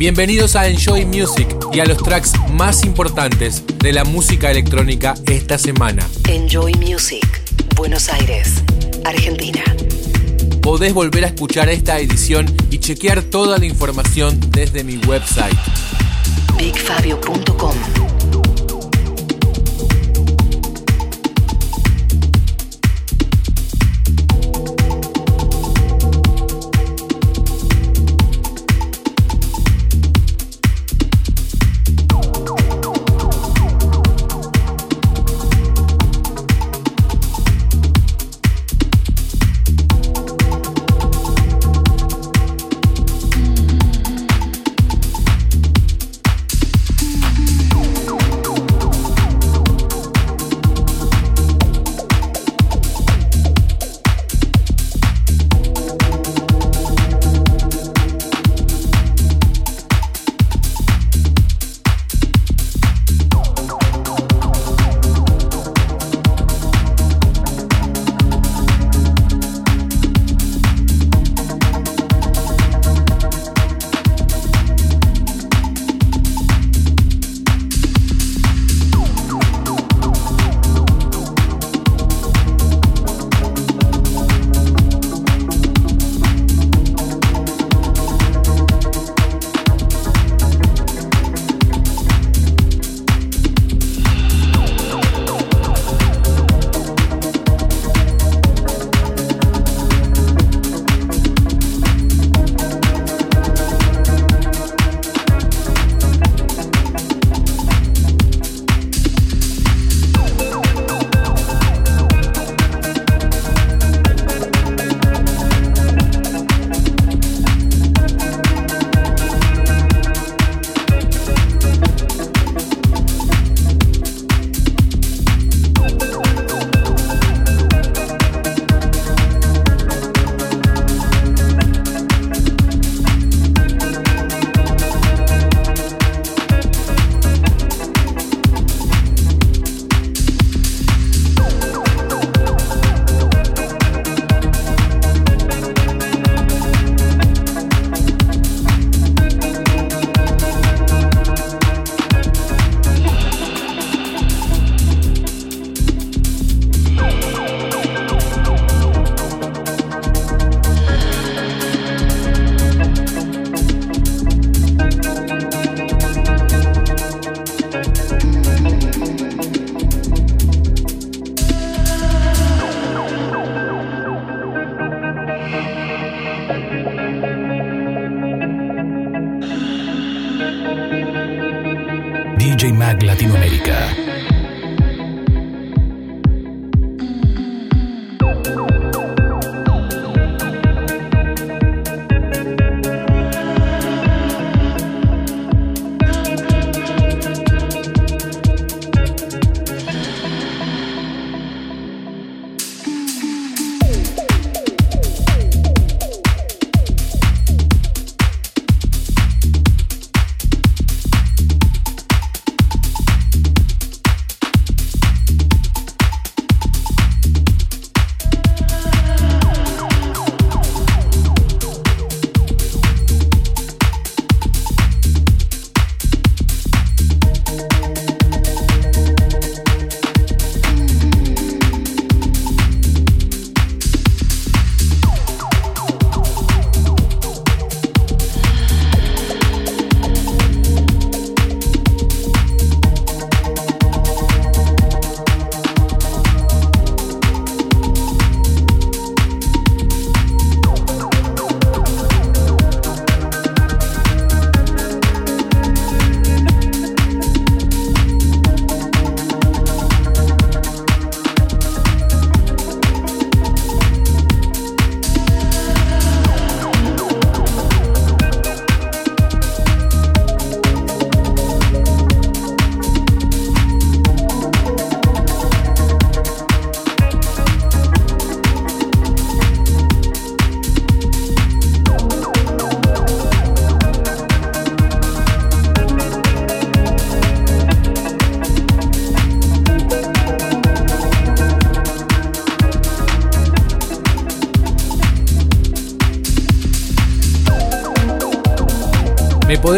Bienvenidos a Enjoy Music y a los tracks más importantes de la música electrónica esta semana. Enjoy Music, Buenos Aires, Argentina. Podés volver a escuchar esta edición y chequear toda la información desde mi website. BigFabio.com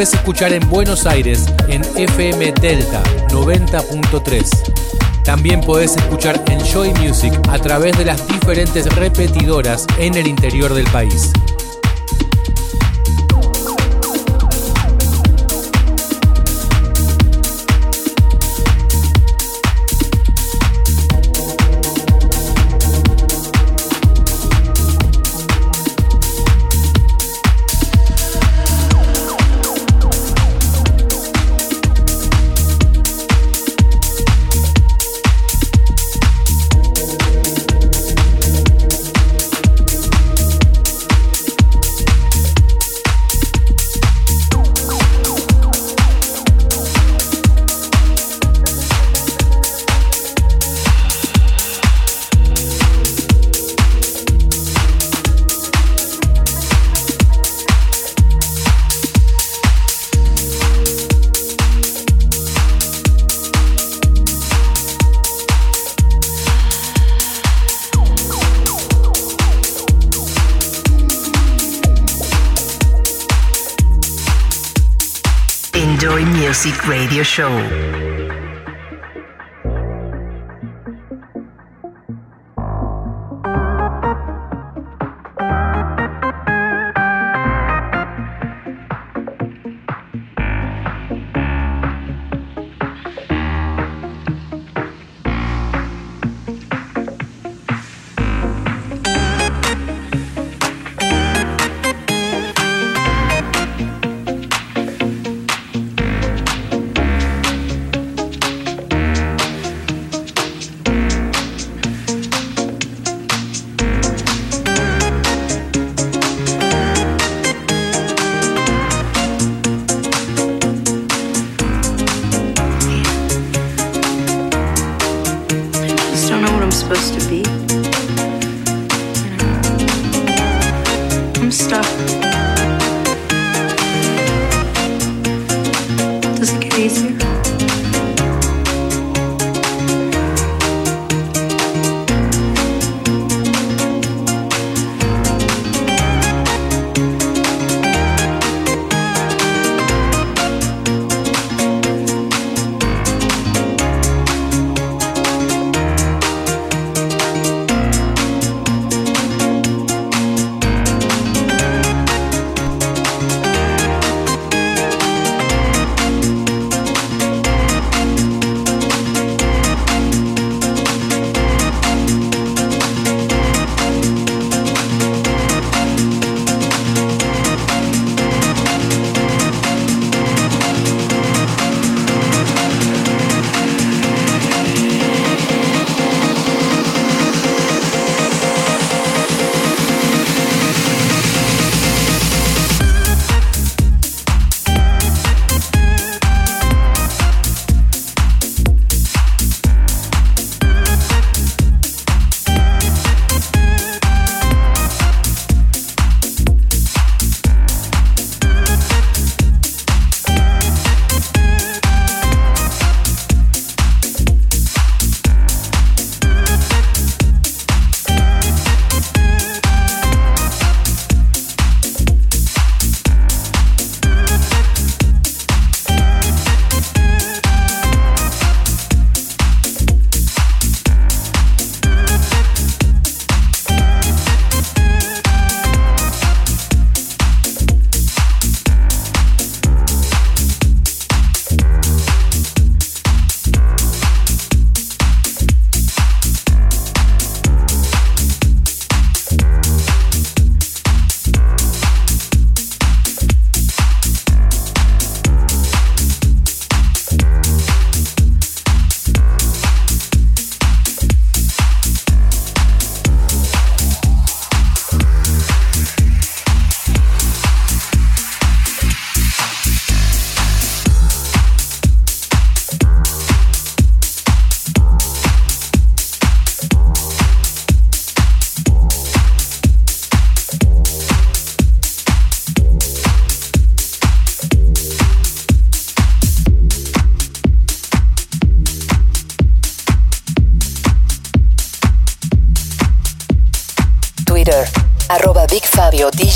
podés escuchar en Buenos Aires en FM Delta 90.3. También podés escuchar en Joy Music a través de las diferentes repetidoras en el interior del país. Radio Show.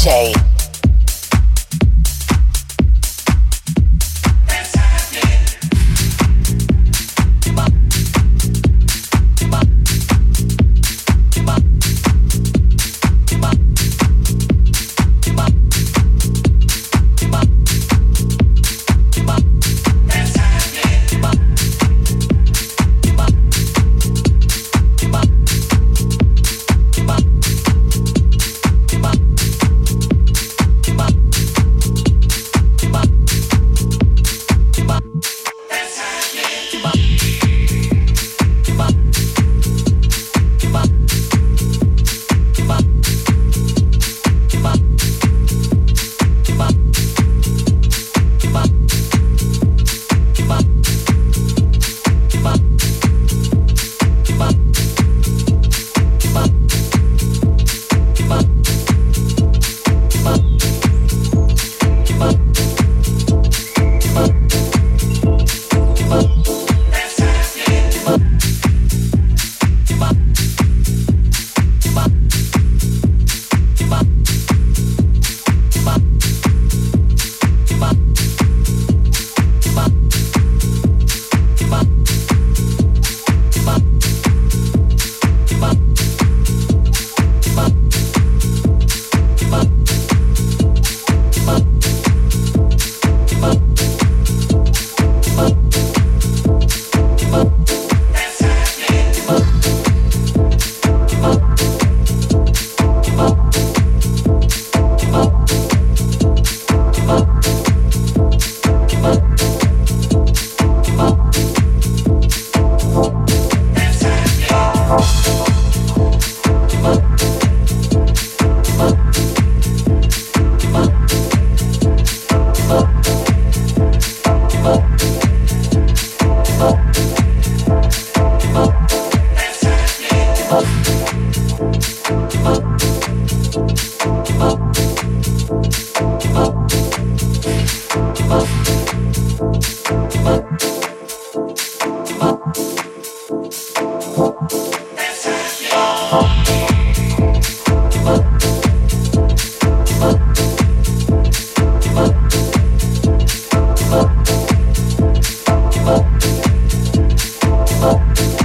DJ. Oh,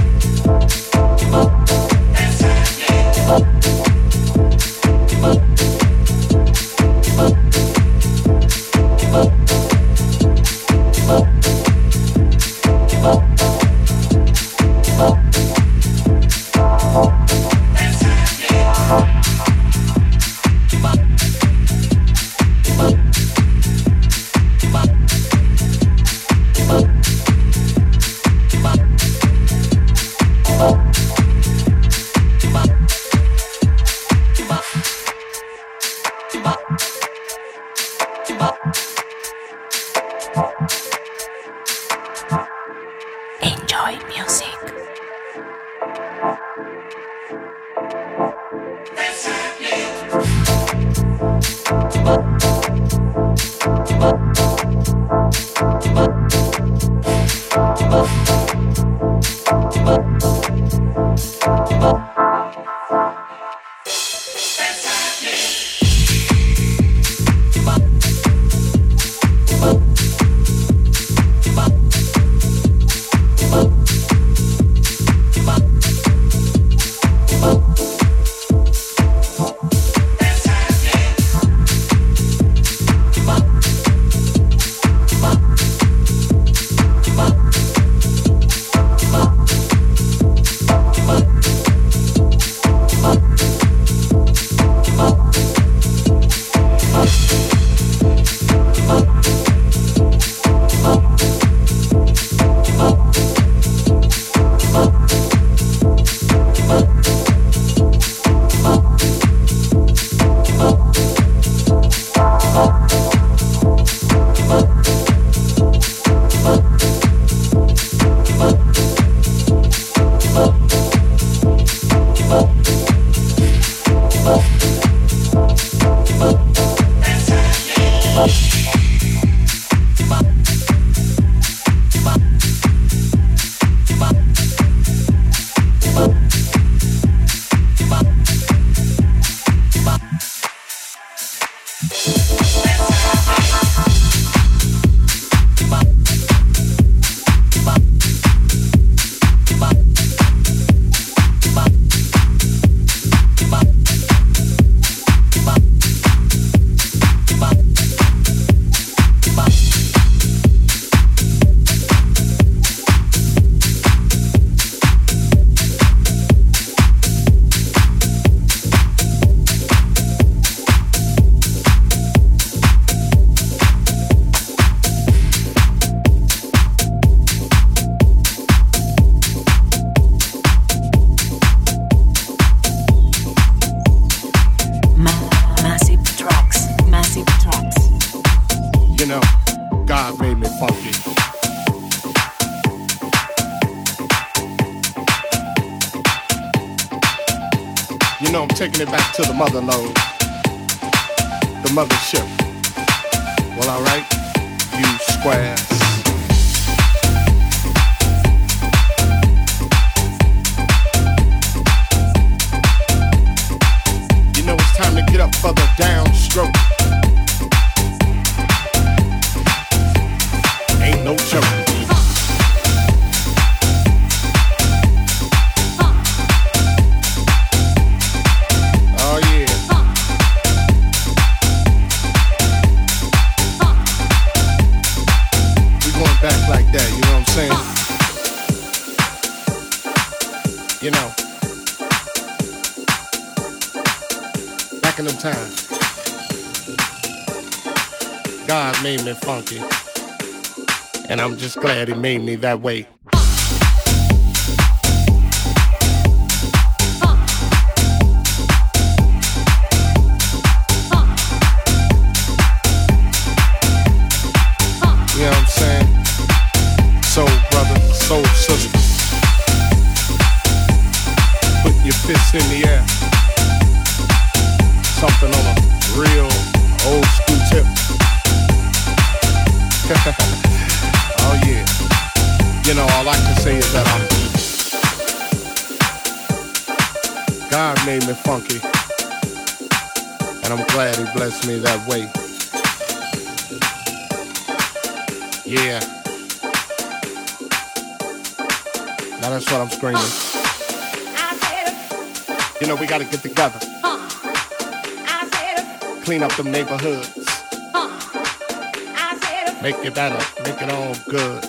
and I'm just glad he made me that way. made me funky. And I'm glad he blessed me that way. Yeah. Now that's what I'm screaming. You know, we gotta get together. Clean up them neighborhoods. Make it better, make it all good.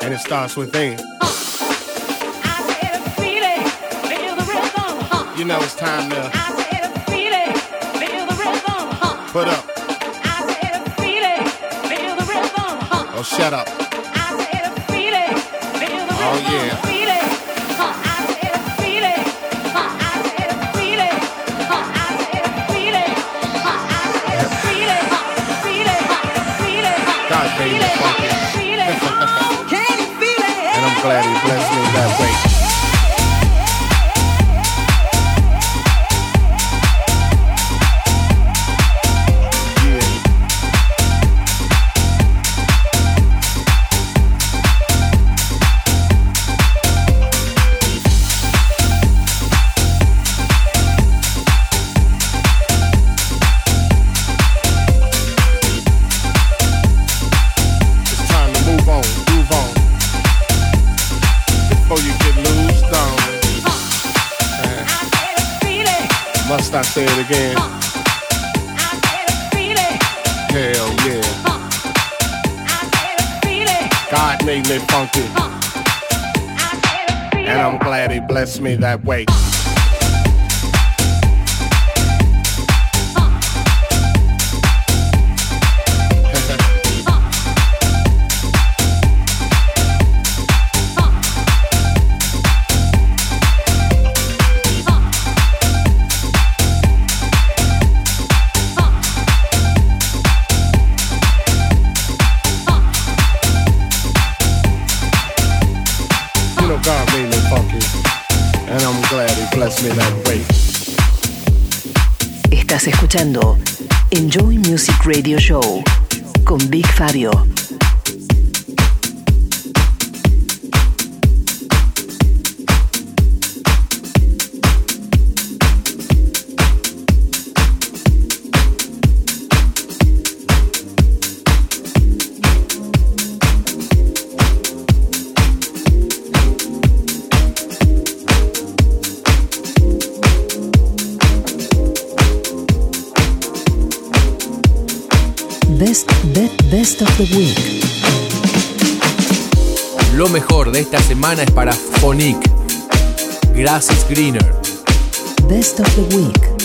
And it starts within. know it's time to feel the rhythm, huh. put up. I said feel the rhythm, huh. Oh, shut up. I said feel the oh, rhythm. Oh, yeah. Show con Big Fabio. Best, best of the week. Lo mejor de esta semana es para Phonic. Grass is Greener. Best of the week.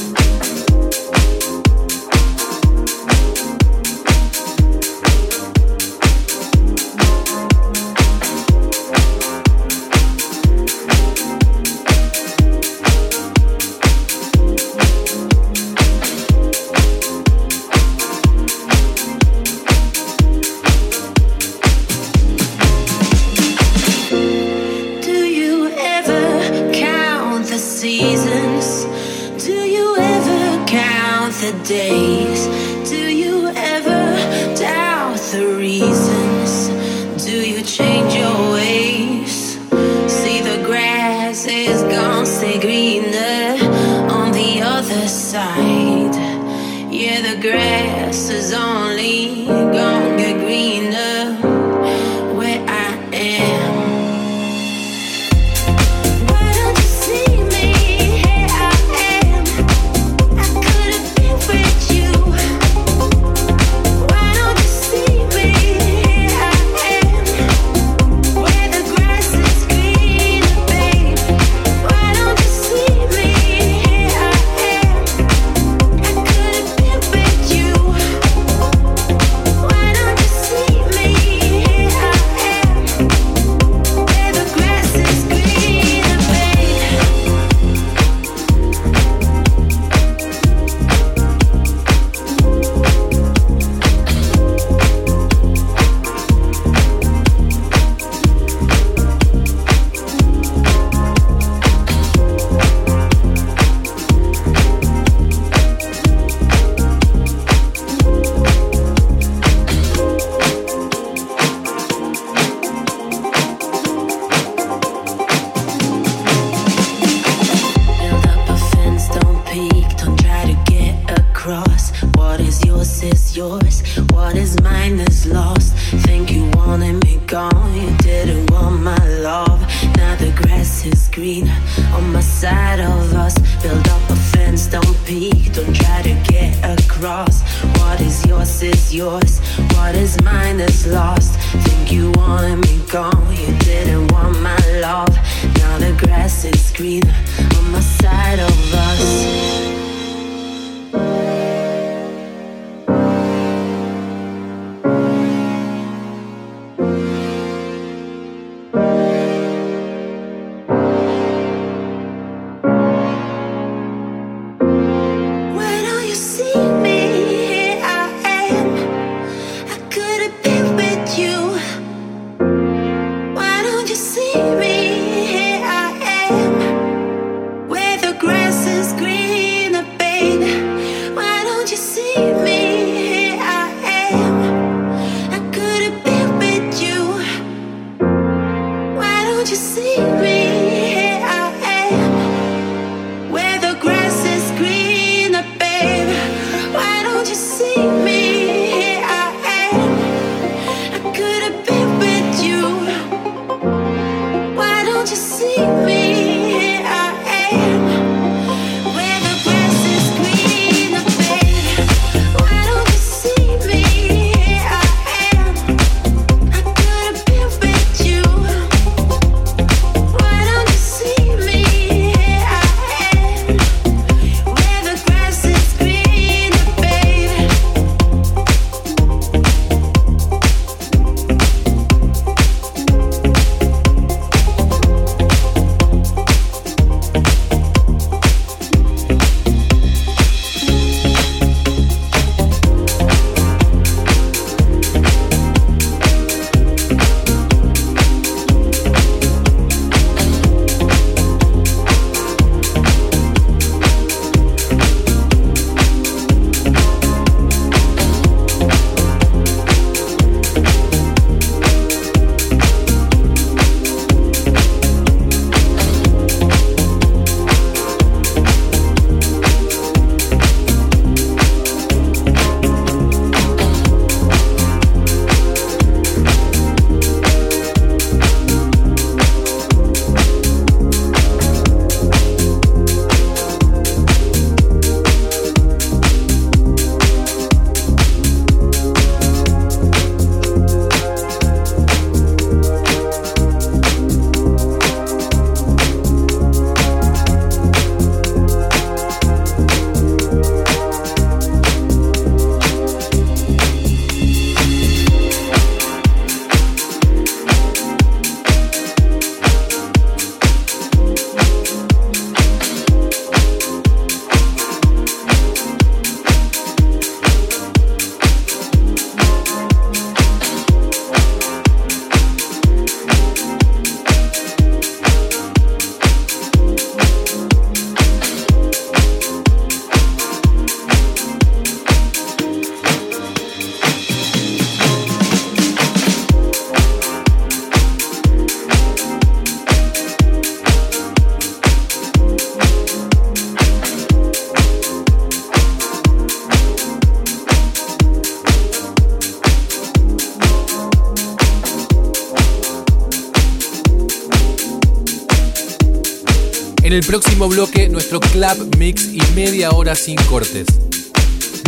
En el próximo bloque, nuestro club mix y media hora sin cortes.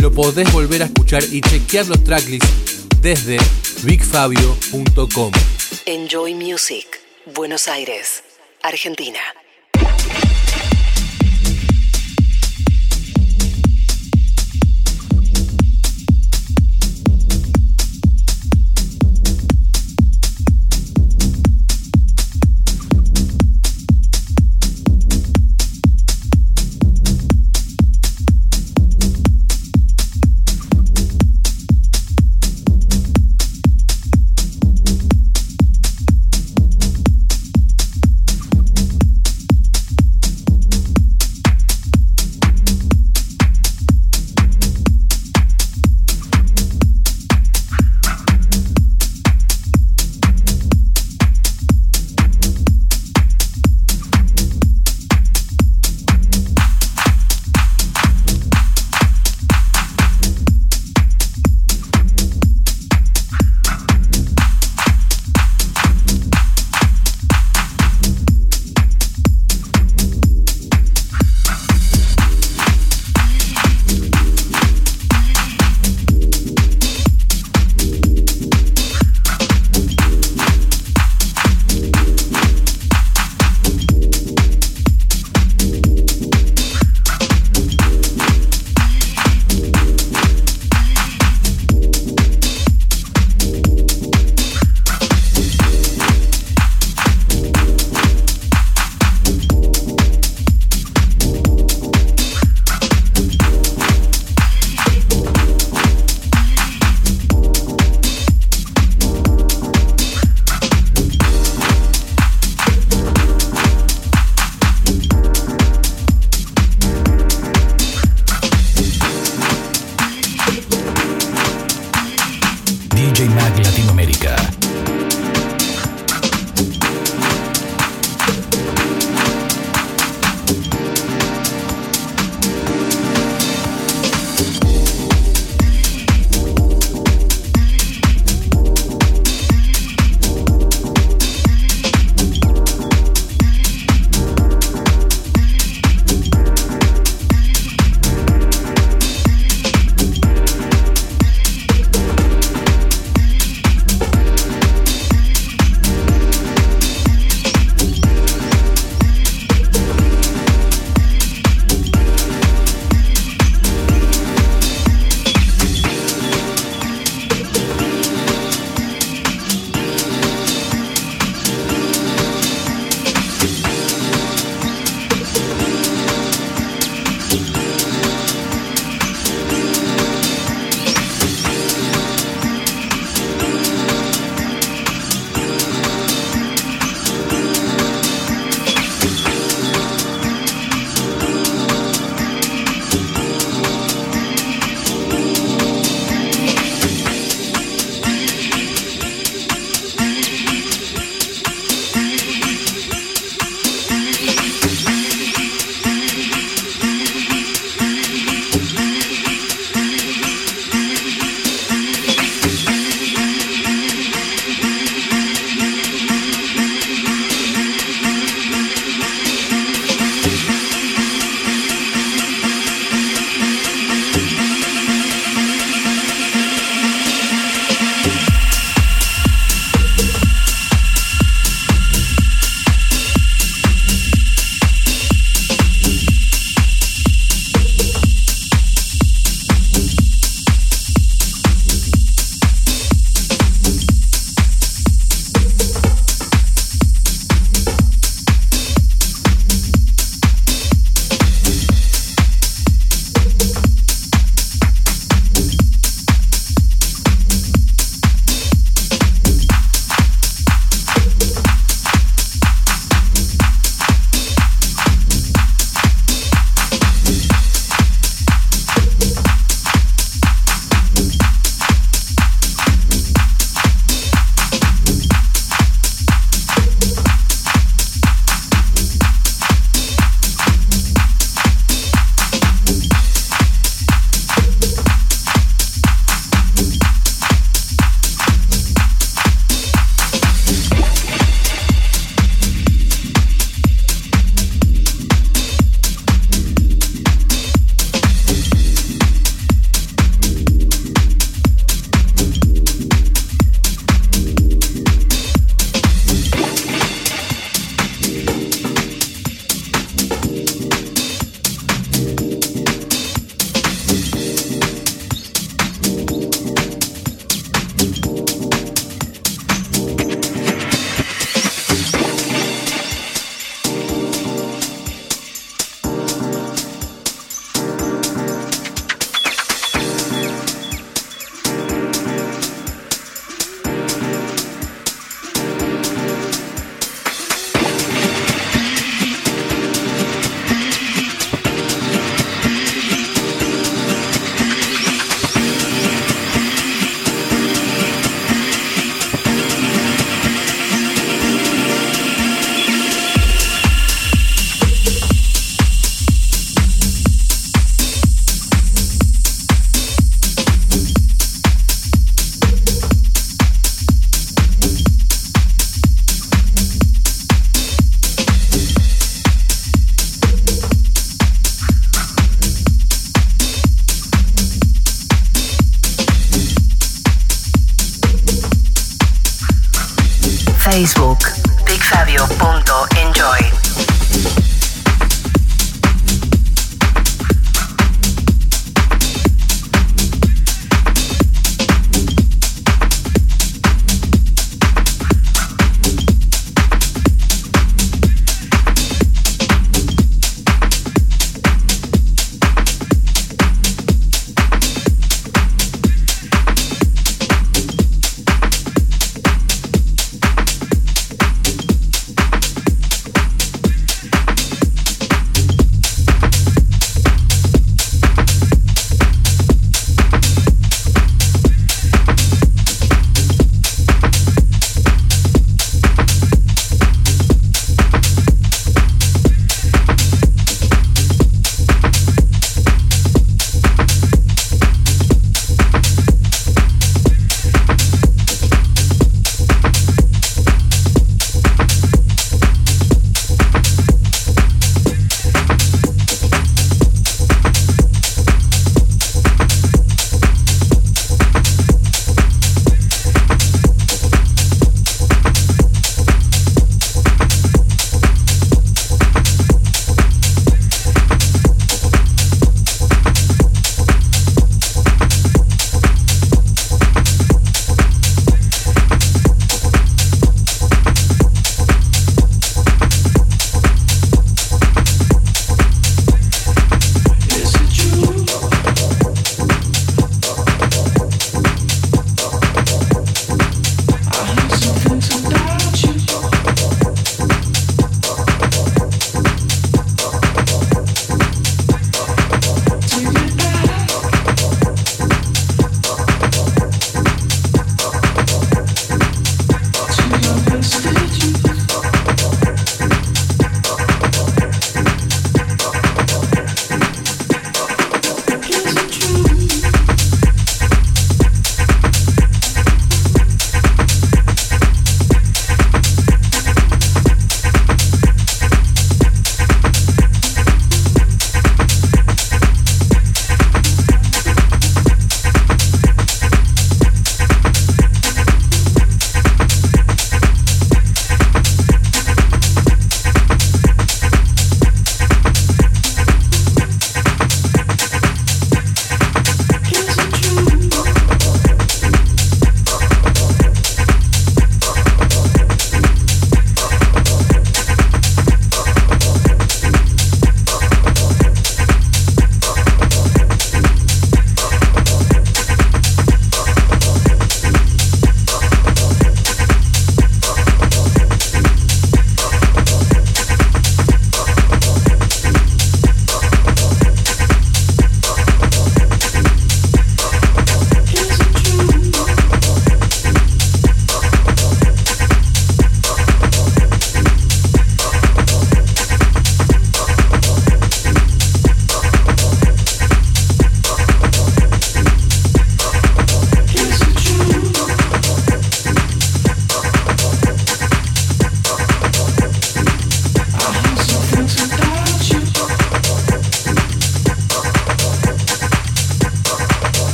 Lo podés volver a escuchar y chequear los tracklists desde bigfabio.com. Enjoy Music, Buenos Aires, Argentina.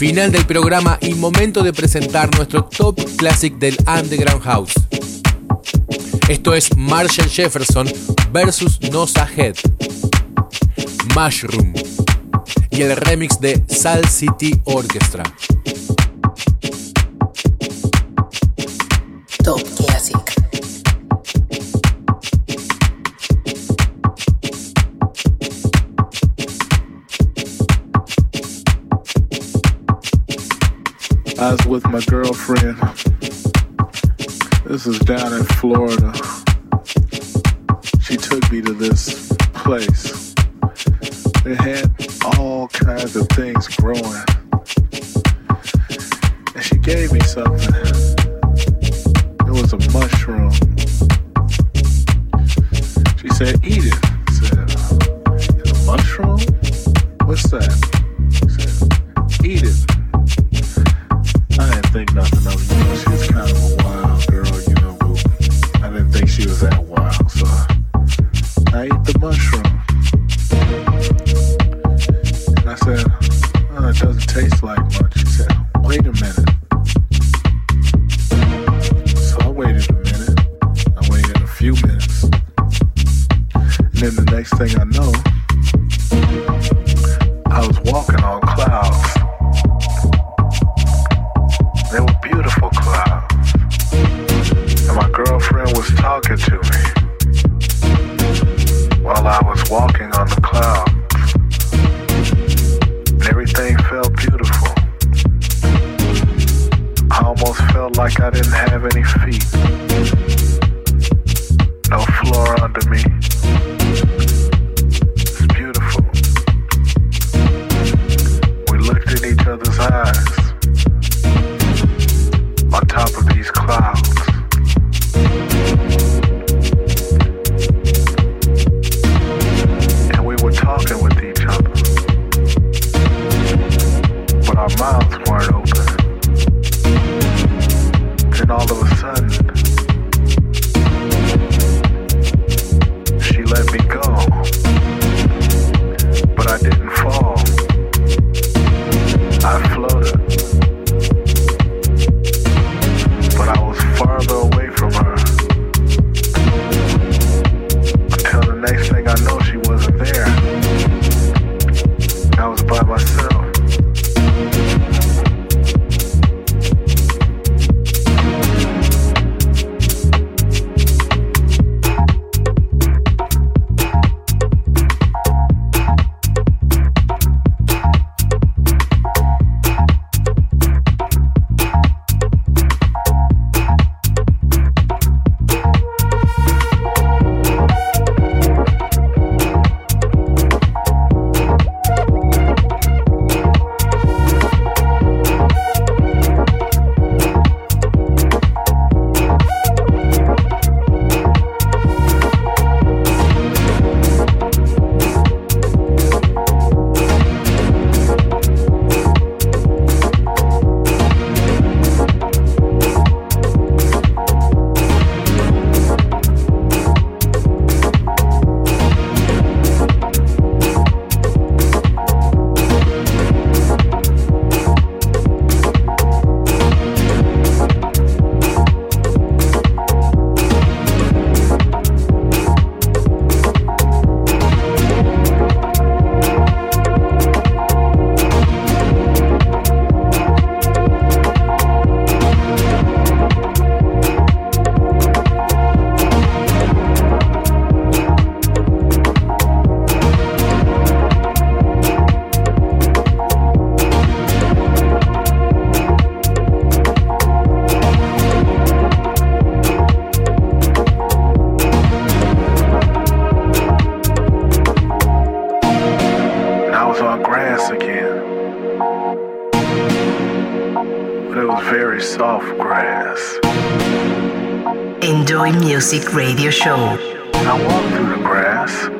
Final del programa y momento de presentar nuestro top classic del Underground House. Esto es Marshall Jefferson versus Nosa Head, Mushroom y el remix de Sal City Orchestra. I was with my girlfriend. This is down in Florida. She took me to this place. It had all kinds of things growing. And she gave me something. It was a mushroom. She said, eat it. by myself. Enjoy Music Radio Show. I walk through the grass